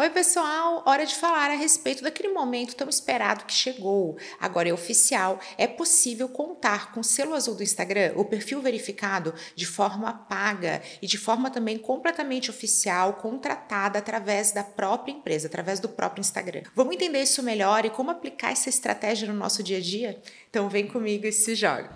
Oi, pessoal! Hora de falar a respeito daquele momento tão esperado que chegou. Agora é oficial, é possível contar com o selo azul do Instagram, o perfil verificado, de forma paga e de forma também completamente oficial, contratada através da própria empresa, através do próprio Instagram. Vamos entender isso melhor e como aplicar essa estratégia no nosso dia a dia? Então vem comigo e se joga!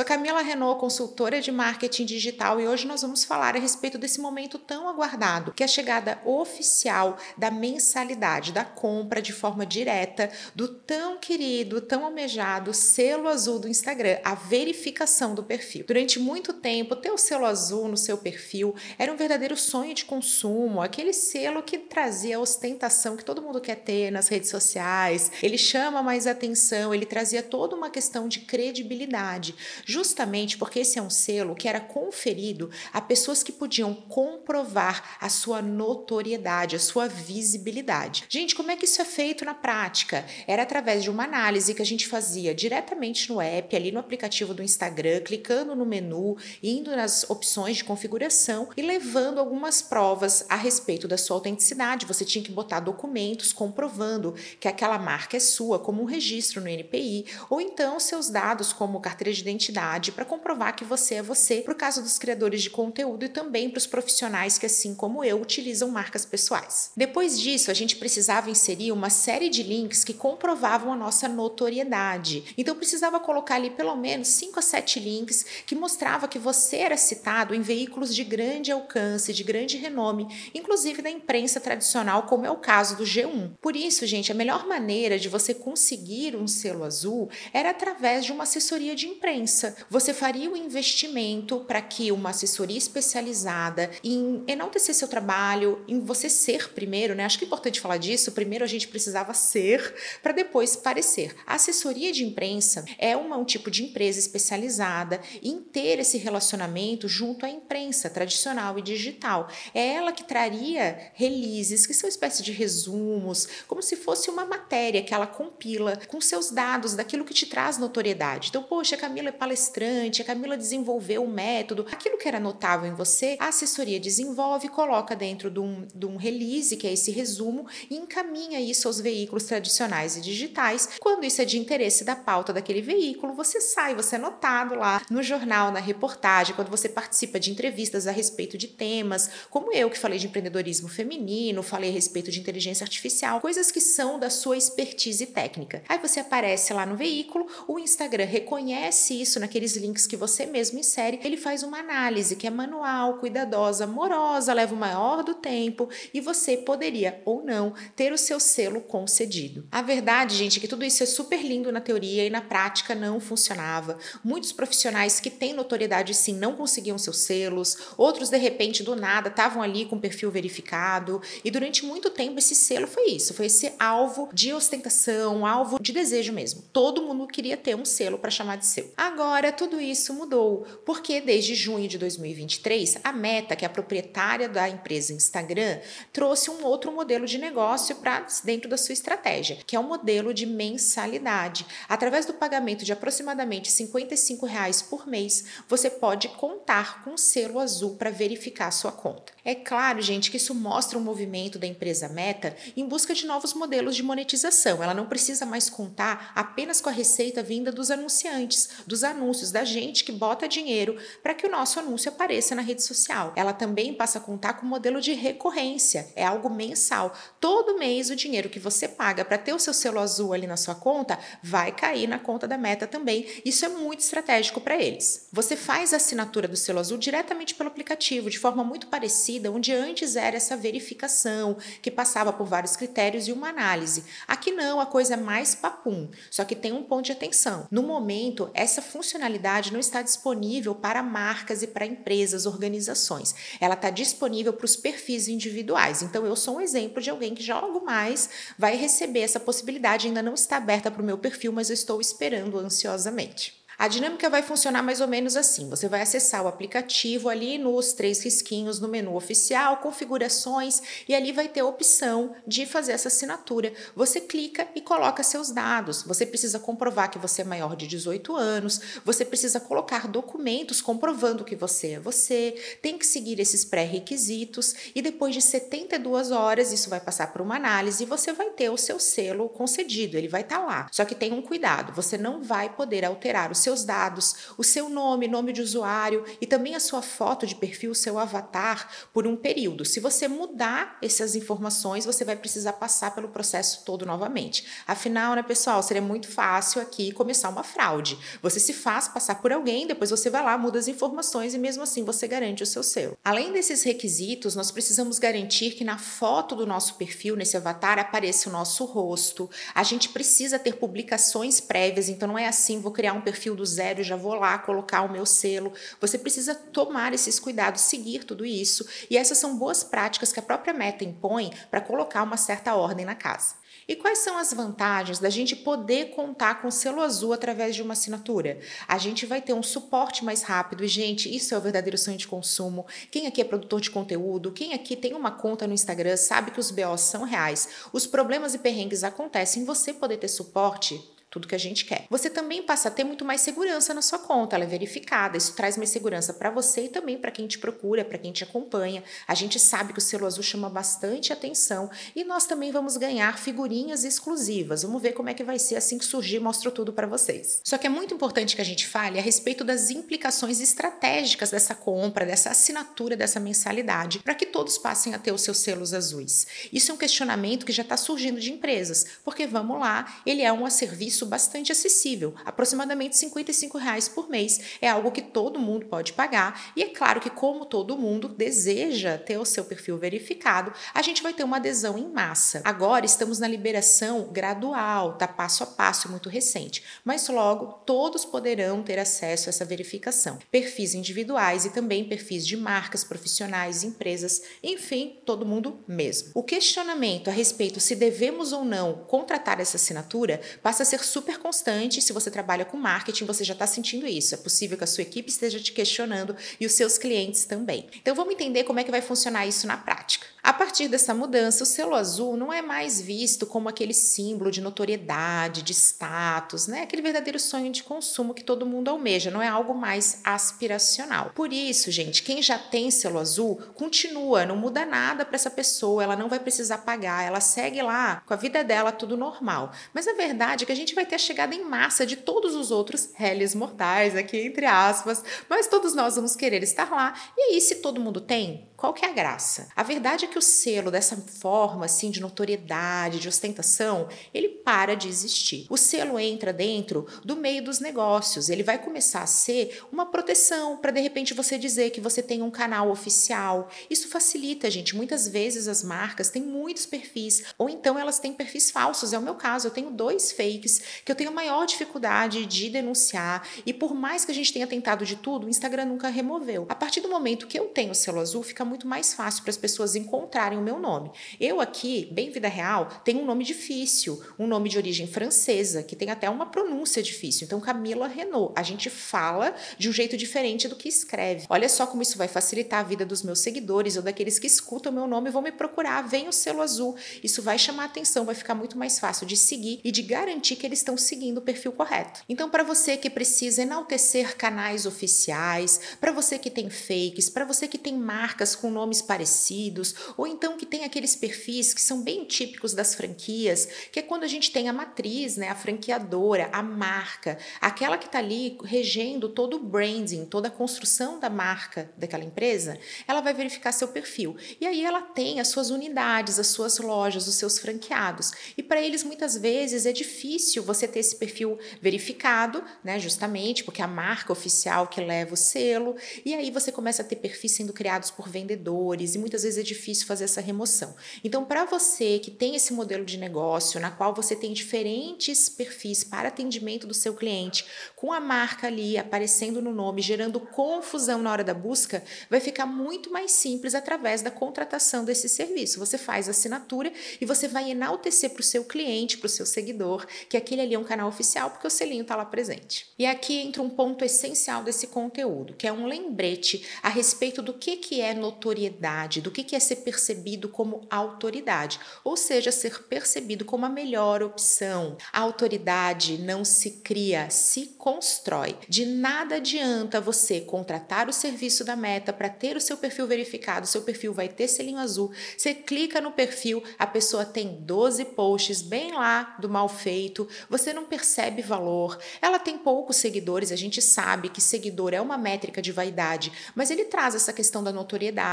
Sou Camila Renault, consultora de marketing digital, e hoje nós vamos falar a respeito desse momento tão aguardado, que é a chegada oficial da mensalidade, da compra de forma direta do tão querido, tão almejado selo azul do Instagram, a verificação do perfil. Durante muito tempo, ter o selo azul no seu perfil era um verdadeiro sonho de consumo, aquele selo que trazia a ostentação que todo mundo quer ter nas redes sociais, ele chama mais atenção, ele trazia toda uma questão de credibilidade justamente porque esse é um selo que era conferido a pessoas que podiam comprovar a sua notoriedade, a sua visibilidade. Gente, como é que isso é feito na prática? Era através de uma análise que a gente fazia diretamente no app, ali no aplicativo do Instagram, clicando no menu, indo nas opções de configuração e levando algumas provas a respeito da sua autenticidade. Você tinha que botar documentos comprovando que aquela marca é sua, como um registro no NPI, ou então seus dados como carteira de identidade identidade para comprovar que você é você, para o caso dos criadores de conteúdo e também para os profissionais que, assim como eu, utilizam marcas pessoais. Depois disso, a gente precisava inserir uma série de links que comprovavam a nossa notoriedade. Então, precisava colocar ali pelo menos 5 a 7 links que mostrava que você era citado em veículos de grande alcance, de grande renome, inclusive da imprensa tradicional, como é o caso do G1. Por isso, gente, a melhor maneira de você conseguir um selo azul era através de uma assessoria de imprensa você faria um investimento para que uma assessoria especializada em enaltecer seu trabalho, em você ser primeiro, né? Acho que é importante falar disso. Primeiro a gente precisava ser para depois parecer. A assessoria de imprensa é uma, um tipo de empresa especializada em ter esse relacionamento junto à imprensa tradicional e digital. É ela que traria releases, que são espécie de resumos, como se fosse uma matéria que ela compila com seus dados daquilo que te traz notoriedade. Então, poxa, Camila é palestrante, a Camila desenvolveu um método. Aquilo que era notável em você, a assessoria desenvolve, coloca dentro de um, de um release, que é esse resumo, e encaminha isso aos veículos tradicionais e digitais. Quando isso é de interesse da pauta daquele veículo, você sai, você é notado lá no jornal, na reportagem, quando você participa de entrevistas a respeito de temas, como eu que falei de empreendedorismo feminino, falei a respeito de inteligência artificial, coisas que são da sua expertise técnica. Aí você aparece lá no veículo, o Instagram reconhece isso isso naqueles links que você mesmo insere, ele faz uma análise que é manual, cuidadosa, amorosa, leva o maior do tempo e você poderia ou não ter o seu selo concedido. A verdade, gente, é que tudo isso é super lindo na teoria e na prática não funcionava. Muitos profissionais que têm notoriedade sim não conseguiam seus selos, outros de repente do nada estavam ali com perfil verificado e durante muito tempo esse selo foi isso, foi esse alvo de ostentação, alvo de desejo mesmo. Todo mundo queria ter um selo para chamar de seu. Agora Agora, tudo isso mudou, porque desde junho de 2023, a Meta, que é a proprietária da empresa Instagram, trouxe um outro modelo de negócio para dentro da sua estratégia, que é o um modelo de mensalidade. Através do pagamento de aproximadamente 55 reais por mês, você pode contar com o selo azul para verificar sua conta. É claro, gente, que isso mostra um movimento da empresa Meta em busca de novos modelos de monetização. Ela não precisa mais contar apenas com a receita vinda dos anunciantes, dos anúncios da gente que bota dinheiro para que o nosso anúncio apareça na rede social. Ela também passa a contar com o modelo de recorrência, é algo mensal. Todo mês o dinheiro que você paga para ter o seu selo azul ali na sua conta vai cair na conta da Meta também. Isso é muito estratégico para eles. Você faz a assinatura do selo azul diretamente pelo aplicativo, de forma muito parecida, onde antes era essa verificação que passava por vários critérios e uma análise. Aqui não, a coisa é mais papum, só que tem um ponto de atenção. No momento, essa função funcionalidade não está disponível para marcas e para empresas, organizações. Ela está disponível para os perfis individuais. Então, eu sou um exemplo de alguém que já logo mais vai receber essa possibilidade. Ainda não está aberta para o meu perfil, mas eu estou esperando ansiosamente. A dinâmica vai funcionar mais ou menos assim: você vai acessar o aplicativo ali nos três risquinhos no menu oficial, configurações, e ali vai ter a opção de fazer essa assinatura. Você clica e coloca seus dados. Você precisa comprovar que você é maior de 18 anos, você precisa colocar documentos comprovando que você é você, tem que seguir esses pré-requisitos e depois de 72 horas isso vai passar por uma análise e você vai ter o seu selo concedido, ele vai estar tá lá. Só que tem um cuidado, você não vai poder alterar os seus dados, o seu nome, nome de usuário e também a sua foto de perfil, o seu avatar por um período. Se você mudar essas informações, você vai precisar passar pelo processo todo novamente. Afinal, né, pessoal, seria muito fácil aqui começar uma fraude. Você se faz passar por alguém, depois você vai lá, muda as informações e mesmo assim você garante o seu selo. Além desses requisitos, nós precisamos garantir que na foto do nosso perfil, nesse avatar, apareça o nosso rosto. A gente precisa ter publicações prévias, então não é assim, vou criar um perfil do zero e já vou lá colocar o meu selo. Você precisa tomar esses cuidados, seguir tudo isso. E essas são boas práticas que a própria Meta impõe para colocar uma certa ordem na casa. E quais são as vantagens da gente poder contar com selo azul através de uma assinatura? A gente vai ter um suporte mais rápido. E, gente, isso é o verdadeiro sonho de consumo. Quem aqui é produtor de conteúdo, quem aqui tem uma conta no Instagram, sabe que os BOs são reais. Os problemas e perrengues acontecem. Você poder ter suporte tudo que a gente quer. Você também passa a ter muito mais segurança na sua conta, ela é verificada, isso traz mais segurança para você e também para quem te procura, para quem te acompanha. A gente sabe que o selo azul chama bastante atenção e nós também vamos ganhar figurinhas exclusivas. Vamos ver como é que vai ser assim que surgir, mostro tudo para vocês. Só que é muito importante que a gente fale a respeito das implicações estratégicas dessa compra, dessa assinatura, dessa mensalidade, para que todos passem a ter os seus selos azuis. Isso é um questionamento que já está surgindo de empresas, porque vamos lá, ele é um serviço bastante acessível, aproximadamente 55 reais por mês. É algo que todo mundo pode pagar e é claro que como todo mundo deseja ter o seu perfil verificado, a gente vai ter uma adesão em massa. Agora estamos na liberação gradual, tá passo a passo, muito recente, mas logo todos poderão ter acesso a essa verificação. Perfis individuais e também perfis de marcas, profissionais, empresas, enfim, todo mundo mesmo. O questionamento a respeito se devemos ou não contratar essa assinatura passa a ser super constante. Se você trabalha com marketing, você já está sentindo isso. É possível que a sua equipe esteja te questionando e os seus clientes também. Então vamos entender como é que vai funcionar isso na prática. A partir dessa mudança, o selo azul não é mais visto como aquele símbolo de notoriedade, de status, né? Aquele verdadeiro sonho de consumo que todo mundo almeja, não é algo mais aspiracional. Por isso, gente, quem já tem selo azul continua, não muda nada para essa pessoa, ela não vai precisar pagar, ela segue lá com a vida dela tudo normal. Mas a verdade é que a gente vai ter a chegada em massa de todos os outros réis mortais, aqui entre aspas, mas todos nós vamos querer estar lá. E aí, se todo mundo tem, qual que é a graça? A verdade é que o selo dessa forma assim de notoriedade, de ostentação, ele para de existir. O selo entra dentro do meio dos negócios. Ele vai começar a ser uma proteção para de repente você dizer que você tem um canal oficial. Isso facilita, gente. Muitas vezes as marcas têm muitos perfis ou então elas têm perfis falsos. É o meu caso, eu tenho dois fakes que eu tenho maior dificuldade de denunciar e por mais que a gente tenha tentado de tudo, o Instagram nunca removeu. A partir do momento que eu tenho o selo azul, fica muito mais fácil para as pessoas encontrarem o meu nome. Eu aqui, bem vida real, tenho um nome difícil, um nome de origem francesa, que tem até uma pronúncia difícil. Então, Camila Renault. A gente fala de um jeito diferente do que escreve. Olha só como isso vai facilitar a vida dos meus seguidores ou daqueles que escutam o meu nome e vão me procurar. Vem o selo azul. Isso vai chamar atenção, vai ficar muito mais fácil de seguir e de garantir que eles estão seguindo o perfil correto. Então, para você que precisa enaltecer canais oficiais, para você que tem fakes, para você que tem marcas com nomes parecidos, ou então que tem aqueles perfis que são bem típicos das franquias, que é quando a gente tem a matriz, né, a franqueadora, a marca, aquela que está ali regendo todo o branding, toda a construção da marca daquela empresa, ela vai verificar seu perfil. E aí ela tem as suas unidades, as suas lojas, os seus franqueados. E para eles muitas vezes é difícil você ter esse perfil verificado, né, justamente porque a marca oficial que leva o selo, e aí você começa a ter perfis sendo criados por vendedores vendedores, e muitas vezes é difícil fazer essa remoção. Então, para você que tem esse modelo de negócio, na qual você tem diferentes perfis para atendimento do seu cliente, com a marca ali aparecendo no nome, gerando confusão na hora da busca, vai ficar muito mais simples através da contratação desse serviço. Você faz a assinatura e você vai enaltecer para o seu cliente, para o seu seguidor, que aquele ali é um canal oficial, porque o selinho está lá presente. E aqui entra um ponto essencial desse conteúdo, que é um lembrete a respeito do que, que é notoriedade, do que, que é ser percebido como autoridade, ou seja, ser percebido como a melhor opção. A autoridade não se cria, se constrói. De nada adianta você contratar o serviço da Meta para ter o seu perfil verificado, seu perfil vai ter selinho azul. Você clica no perfil, a pessoa tem 12 posts bem lá do mal feito, você não percebe valor. Ela tem poucos seguidores, a gente sabe que seguidor é uma métrica de vaidade, mas ele traz essa questão da notoriedade.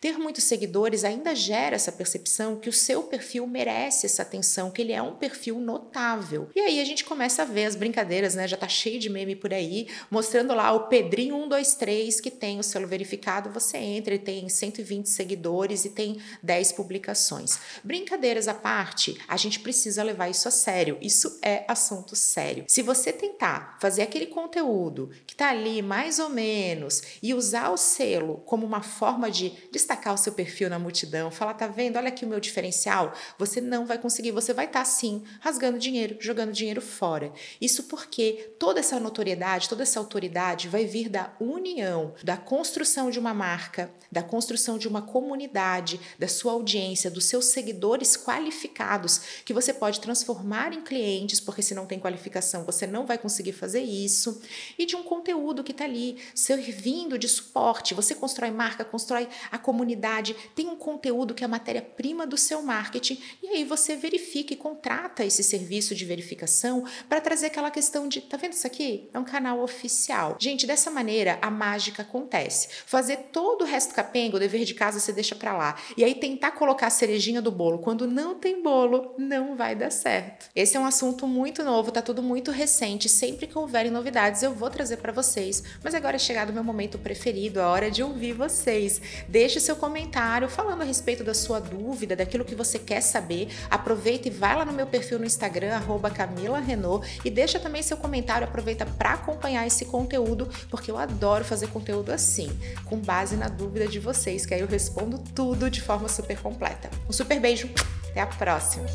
Ter muitos seguidores ainda gera essa percepção que o seu perfil merece essa atenção, que ele é um perfil notável. E aí a gente começa a ver as brincadeiras, né? Já tá cheio de meme por aí, mostrando lá o Pedrinho 123 que tem o selo verificado, você entra e tem 120 seguidores e tem 10 publicações. Brincadeiras à parte, a gente precisa levar isso a sério. Isso é assunto sério. Se você tentar fazer aquele conteúdo que tá ali mais ou menos e usar o selo como uma forma de destacar o seu perfil na multidão, falar, tá vendo? Olha aqui o meu diferencial. Você não vai conseguir, você vai estar tá, sim rasgando dinheiro, jogando dinheiro fora. Isso porque toda essa notoriedade, toda essa autoridade vai vir da união, da construção de uma marca, da construção de uma comunidade, da sua audiência, dos seus seguidores qualificados, que você pode transformar em clientes, porque se não tem qualificação, você não vai conseguir fazer isso, e de um conteúdo que está ali servindo de suporte. Você constrói marca, constrói a comunidade, tem um conteúdo que é a matéria-prima do seu marketing, e aí você verifica e contrata esse serviço de verificação para trazer aquela questão de, tá vendo isso aqui? É um canal oficial. Gente, dessa maneira a mágica acontece. Fazer todo o resto capenga, o dever de casa você deixa para lá. E aí tentar colocar a cerejinha do bolo quando não tem bolo, não vai dar certo. Esse é um assunto muito novo, tá tudo muito recente. Sempre que houverem novidades, eu vou trazer para vocês. Mas agora é chegado o meu momento preferido, a hora de ouvir vocês. Deixe seu comentário falando a respeito da sua dúvida, daquilo que você quer saber. Aproveita e vai lá no meu perfil no Instagram, arroba Camila Renault, e deixa também seu comentário. Aproveita para acompanhar esse conteúdo, porque eu adoro fazer conteúdo assim, com base na dúvida de vocês, que aí eu respondo tudo de forma super completa. Um super beijo, até a próxima!